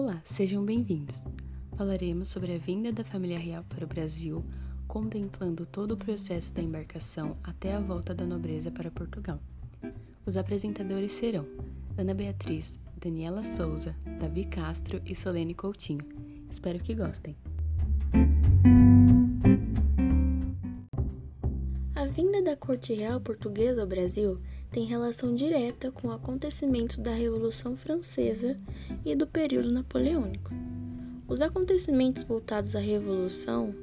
Olá, sejam bem-vindos. Falaremos sobre a vinda da família real para o Brasil, contemplando todo o processo da embarcação até a volta da nobreza para Portugal. Os apresentadores serão Ana Beatriz, Daniela Souza, Davi Castro e Solene Coutinho. Espero que gostem. Da corte real portuguesa ao Brasil tem relação direta com acontecimentos da Revolução Francesa e do período napoleônico. Os acontecimentos voltados à Revolução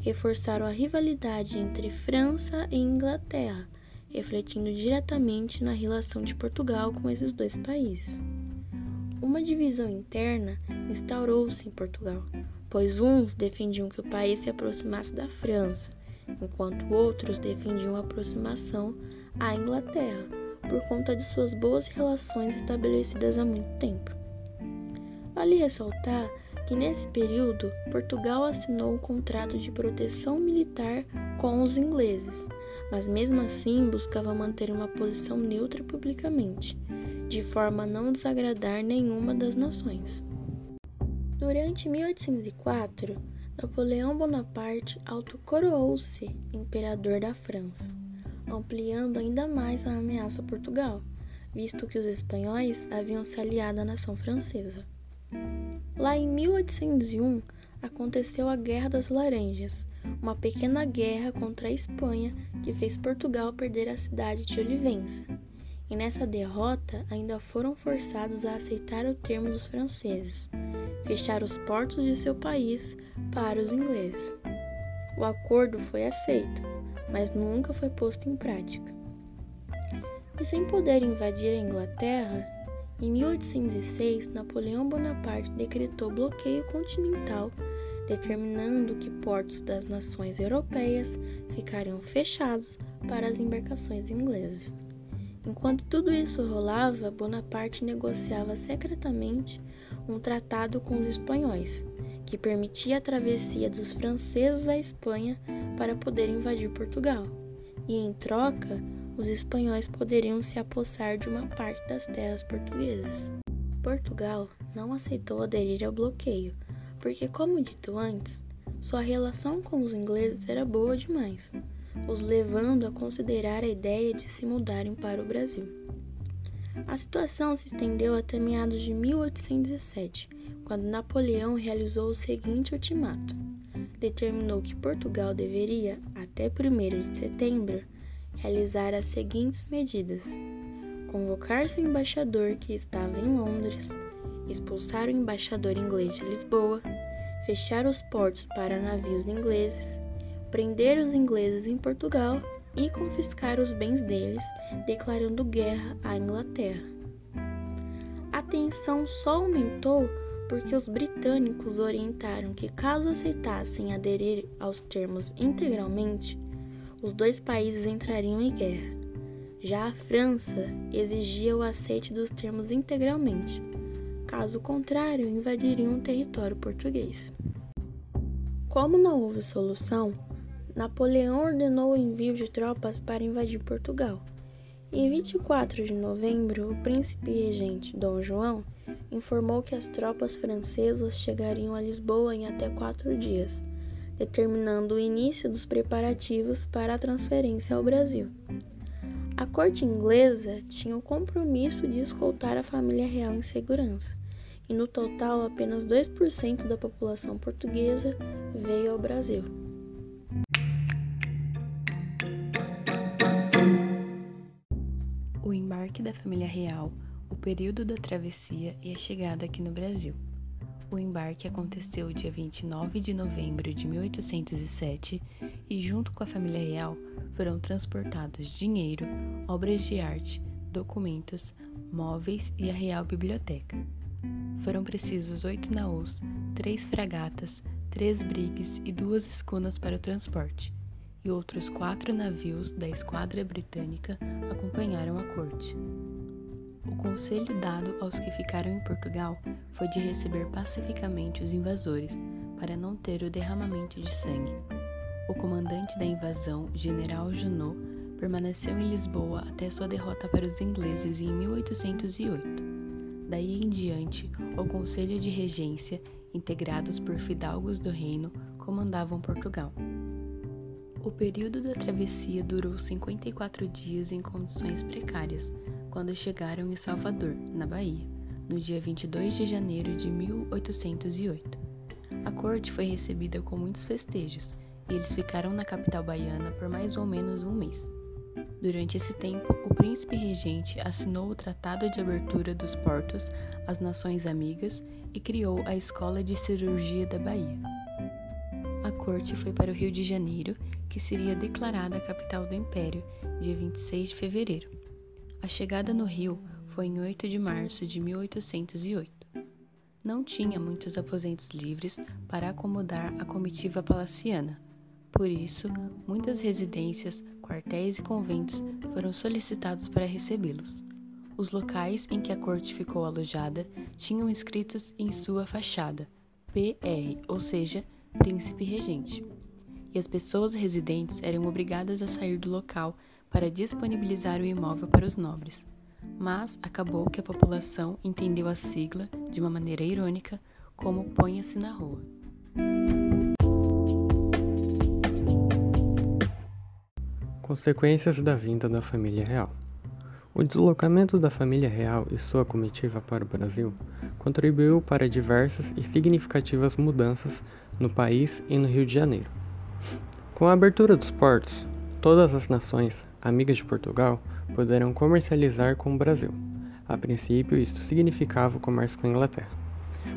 reforçaram a rivalidade entre França e Inglaterra, refletindo diretamente na relação de Portugal com esses dois países. Uma divisão interna instaurou-se em Portugal, pois uns defendiam que o país se aproximasse da França, enquanto outros defendiam a aproximação à Inglaterra, por conta de suas boas relações estabelecidas há muito tempo. Vale ressaltar que nesse período Portugal assinou um contrato de proteção militar com os ingleses, mas mesmo assim buscava manter uma posição neutra publicamente, de forma a não desagradar nenhuma das nações. Durante 1804, Napoleão Bonaparte autocoroou-se imperador da França ampliando ainda mais a ameaça a Portugal, visto que os espanhóis haviam se aliado à nação francesa. Lá em 1801 aconteceu a Guerra das Laranjas, uma pequena guerra contra a Espanha que fez Portugal perder a cidade de Olivença. E nessa derrota ainda foram forçados a aceitar o termo dos franceses, fechar os portos de seu país para os ingleses. O acordo foi aceito, mas nunca foi posto em prática. E sem poder invadir a Inglaterra, em 1806 Napoleão Bonaparte decretou bloqueio continental, determinando que portos das nações europeias ficariam fechados para as embarcações inglesas. Enquanto tudo isso rolava, Bonaparte negociava secretamente um tratado com os espanhóis, que permitia a travessia dos franceses à Espanha para poder invadir Portugal, e em troca, os espanhóis poderiam se apossar de uma parte das terras portuguesas. Portugal não aceitou aderir ao bloqueio, porque, como dito antes, sua relação com os ingleses era boa demais, os levando a considerar a ideia de se mudarem para o Brasil. A situação se estendeu até meados de 1807, quando Napoleão realizou o seguinte ultimato: determinou que Portugal deveria, até 1 de setembro, realizar as seguintes medidas: convocar seu embaixador que estava em Londres, expulsar o embaixador inglês de Lisboa, fechar os portos para navios ingleses, prender os ingleses em Portugal e confiscar os bens deles, declarando guerra à Inglaterra. A tensão só aumentou porque os britânicos orientaram que, caso aceitassem aderir aos termos integralmente, os dois países entrariam em guerra. Já a França exigia o aceite dos termos integralmente, caso contrário, invadiriam o território português. Como não houve solução, Napoleão ordenou o envio de tropas para invadir Portugal. Em 24 de novembro, o príncipe regente Dom João informou que as tropas francesas chegariam a Lisboa em até quatro dias, determinando o início dos preparativos para a transferência ao Brasil. A corte inglesa tinha o compromisso de escoltar a família real em segurança, e no total apenas 2% da população portuguesa veio ao Brasil. Da família real o período da travessia e a chegada aqui no Brasil. O embarque aconteceu dia 29 de novembro de 1807 e, junto com a família real, foram transportados dinheiro, obras de arte, documentos, móveis e a Real Biblioteca. Foram precisos oito naus, três fragatas, três brigues e duas escunas para o transporte, e outros quatro navios da esquadra britânica acompanharam a corte. O conselho dado aos que ficaram em Portugal foi de receber pacificamente os invasores, para não ter o derramamento de sangue. O comandante da invasão, General Junot, permaneceu em Lisboa até sua derrota para os ingleses em 1808. Daí em diante, o Conselho de Regência, integrados por fidalgos do reino, comandavam Portugal. O período da travessia durou 54 dias em condições precárias, quando chegaram em Salvador, na Bahia, no dia 22 de janeiro de 1808. A corte foi recebida com muitos festejos e eles ficaram na capital baiana por mais ou menos um mês. Durante esse tempo, o príncipe regente assinou o Tratado de Abertura dos Portos às Nações Amigas e criou a Escola de Cirurgia da Bahia. A corte foi para o Rio de Janeiro, que seria declarada a capital do Império, dia 26 de fevereiro. A chegada no Rio foi em 8 de março de 1808. Não tinha muitos aposentos livres para acomodar a comitiva palaciana. Por isso, muitas residências, quartéis e conventos foram solicitados para recebê-los. Os locais em que a corte ficou alojada tinham escritos em sua fachada PR, ou seja, Príncipe Regente. E as pessoas residentes eram obrigadas a sair do local para disponibilizar o imóvel para os nobres. Mas acabou que a população entendeu a sigla, de uma maneira irônica, como Ponha-se na Rua. Consequências da vinda da família real. O deslocamento da família real e sua comitiva para o Brasil contribuiu para diversas e significativas mudanças no país e no Rio de Janeiro. Com a abertura dos portos, todas as nações amigas de Portugal puderam comercializar com o Brasil. A princípio, isto significava o comércio com a Inglaterra.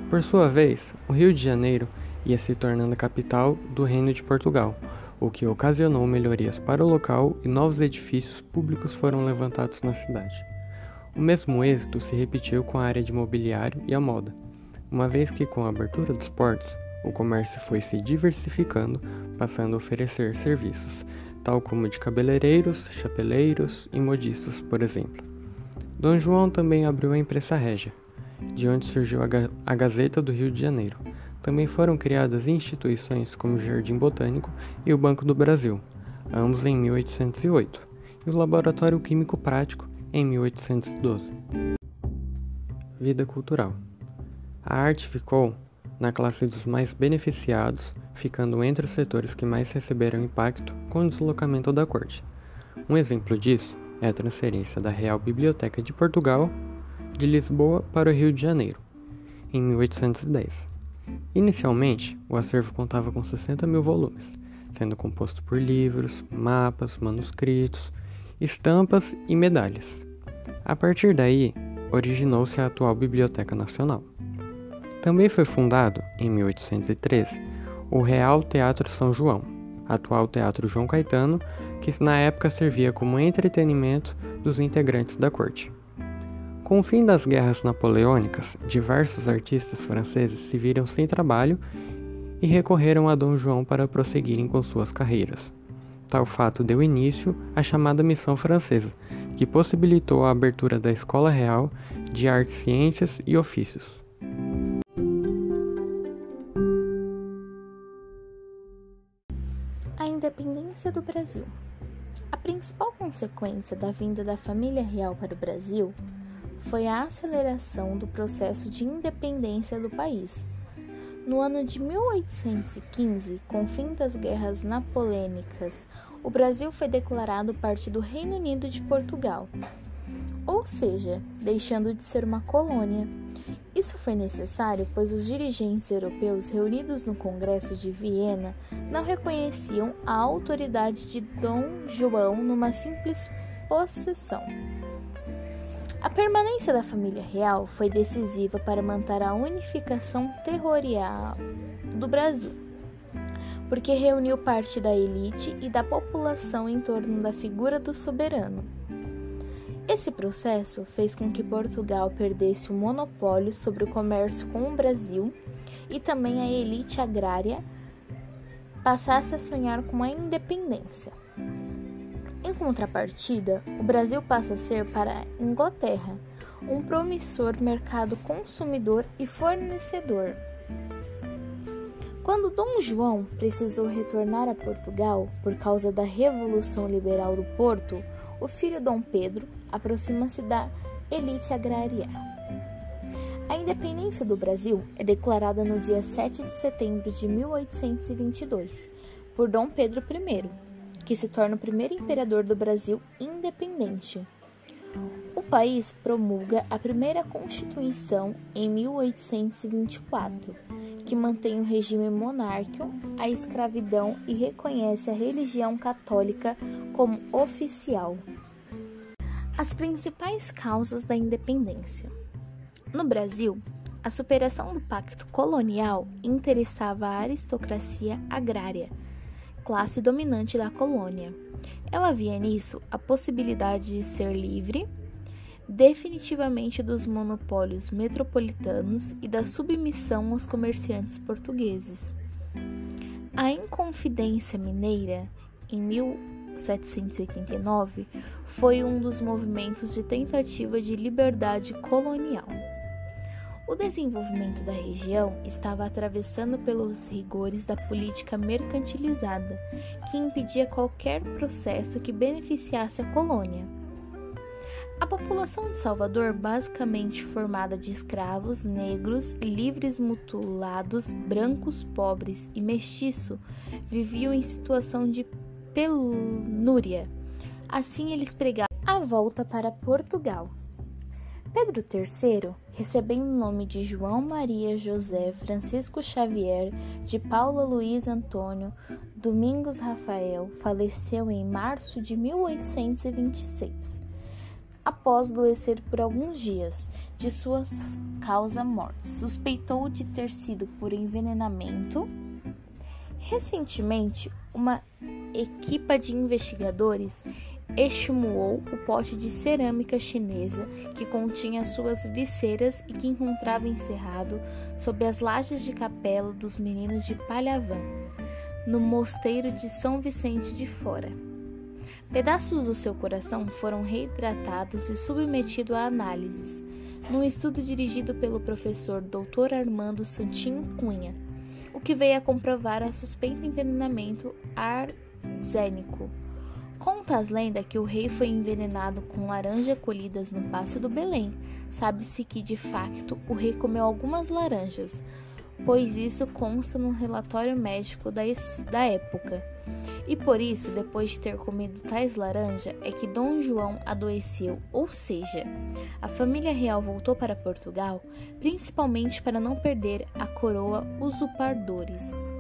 Por sua vez, o Rio de Janeiro ia se tornando a capital do Reino de Portugal, o que ocasionou melhorias para o local e novos edifícios públicos foram levantados na cidade. O mesmo êxito se repetiu com a área de mobiliário e a moda, uma vez que com a abertura dos portos, o comércio foi se diversificando, passando a oferecer serviços, tal como de cabeleireiros, chapeleiros e modistas, por exemplo. Dom João também abriu a imprensa régia, de onde surgiu a, Ga a Gazeta do Rio de Janeiro, também foram criadas instituições como o Jardim Botânico e o Banco do Brasil, ambos em 1808, e o Laboratório Químico Prático em 1812. Vida cultural. A arte ficou na classe dos mais beneficiados, ficando entre os setores que mais receberam impacto com o deslocamento da corte. Um exemplo disso é a transferência da Real Biblioteca de Portugal de Lisboa para o Rio de Janeiro, em 1810. Inicialmente, o acervo contava com 60 mil volumes, sendo composto por livros, mapas, manuscritos, estampas e medalhas. A partir daí, originou-se a atual Biblioteca Nacional. Também foi fundado, em 1813, o Real Teatro São João, atual Teatro João Caetano, que na época servia como entretenimento dos integrantes da corte. Com o fim das guerras napoleônicas, diversos artistas franceses se viram sem trabalho e recorreram a Dom João para prosseguirem com suas carreiras. Tal fato deu início à chamada Missão Francesa, que possibilitou a abertura da Escola Real de Artes, Ciências e Ofícios. Brasil. A principal consequência da vinda da família real para o Brasil foi a aceleração do processo de independência do país. No ano de 1815, com o fim das guerras napoleônicas, o Brasil foi declarado parte do Reino Unido de Portugal, ou seja, deixando de ser uma colônia. Isso foi necessário pois os dirigentes europeus reunidos no Congresso de Viena não reconheciam a autoridade de Dom João numa simples possessão. A permanência da família real foi decisiva para manter a unificação territorial do Brasil, porque reuniu parte da elite e da população em torno da figura do soberano. Esse processo fez com que Portugal perdesse o monopólio sobre o comércio com o Brasil e também a elite agrária passasse a sonhar com a independência. Em contrapartida, o Brasil passa a ser para a Inglaterra um promissor mercado consumidor e fornecedor. Quando Dom João precisou retornar a Portugal por causa da Revolução Liberal do Porto, o filho Dom Pedro aproxima-se da elite agrária. A independência do Brasil é declarada no dia 7 de setembro de 1822 por Dom Pedro I, que se torna o primeiro imperador do Brasil independente. O país promulga a primeira Constituição em 1824, que mantém o regime monárquico, a escravidão e reconhece a religião católica como oficial. As principais causas da independência. No Brasil, a superação do pacto colonial interessava a aristocracia agrária, classe dominante da colônia. Ela via nisso a possibilidade de ser livre definitivamente dos monopólios metropolitanos e da submissão aos comerciantes portugueses. A Inconfidência Mineira, em 1789, foi um dos movimentos de tentativa de liberdade colonial. O desenvolvimento da região estava atravessando pelos rigores da política mercantilizada, que impedia qualquer processo que beneficiasse a colônia. A população de Salvador, basicamente formada de escravos, negros, livres mutulados, brancos, pobres e mestiço, viviam em situação de penúria. Assim, eles pregavam a volta para Portugal. Pedro III, recebendo o nome de João Maria José Francisco Xavier, de Paula Luiz Antônio Domingos Rafael, faleceu em março de 1826 após adoecer por alguns dias de sua causa morte. Suspeitou de ter sido por envenenamento. Recentemente, uma equipa de investigadores exumou o pote de cerâmica chinesa que continha suas visceras e que encontrava encerrado sob as lajes de capela dos meninos de Palhavã, no mosteiro de São Vicente de Fora. Pedaços do seu coração foram reidratados e submetidos a análises, num estudo dirigido pelo professor Dr. Armando Santinho Cunha, o que veio a comprovar a suspeito envenenamento arsênico. Conta as lendas que o rei foi envenenado com laranjas colhidas no Passo do Belém. Sabe-se que, de facto, o rei comeu algumas laranjas, pois isso consta no relatório médico da, da época. E por isso, depois de ter comido tais laranja, é que Dom João adoeceu, ou seja, a família real voltou para Portugal, principalmente para não perder a coroa usurpadores.